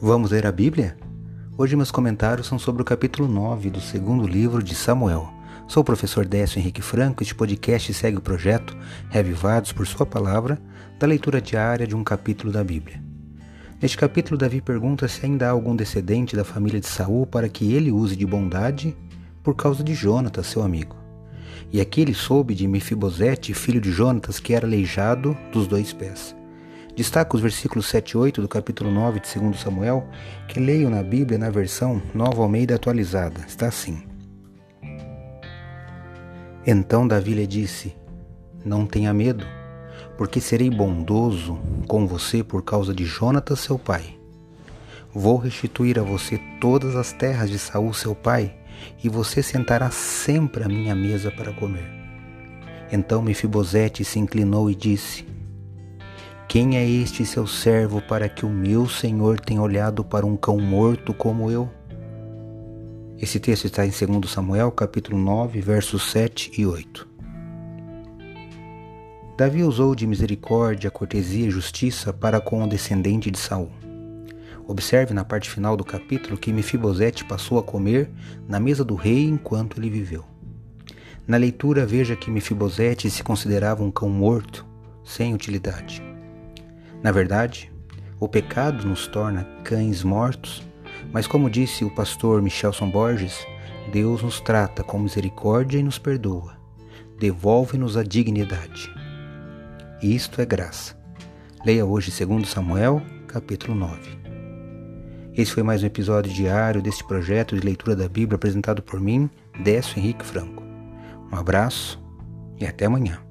Vamos ler a Bíblia? Hoje meus comentários são sobre o capítulo 9 do segundo livro de Samuel. Sou o professor Décio Henrique Franco e este podcast segue o projeto Revivados por Sua Palavra, da leitura diária de um capítulo da Bíblia. Neste capítulo, Davi pergunta se ainda há algum descendente da família de Saul para que ele use de bondade por causa de Jonatas, seu amigo. E aqui ele soube de Mefibosete, filho de Jonatas, que era aleijado dos dois pés. Destaco os versículos 7 e 8 do capítulo 9 de 2 Samuel, que leio na Bíblia na versão Nova Almeida atualizada. Está assim: Então Davi lhe disse: Não tenha medo, porque serei bondoso com você por causa de Jonatas, seu pai. Vou restituir a você todas as terras de Saul, seu pai, e você sentará sempre à minha mesa para comer. Então Mefibosete se inclinou e disse: quem é este seu servo para que o meu senhor tenha olhado para um cão morto como eu? Esse texto está em 2 Samuel, capítulo 9, versos 7 e 8. Davi usou de misericórdia, cortesia e justiça para com o descendente de Saul. Observe na parte final do capítulo que Mefibosete passou a comer na mesa do rei enquanto ele viveu. Na leitura, veja que Mefibosete se considerava um cão morto, sem utilidade. Na verdade, o pecado nos torna cães mortos, mas como disse o pastor Michelson Borges, Deus nos trata com misericórdia e nos perdoa, devolve-nos a dignidade. Isto é graça. Leia hoje 2 Samuel, capítulo 9. Esse foi mais um episódio diário deste projeto de leitura da Bíblia apresentado por mim, Décio Henrique Franco. Um abraço e até amanhã.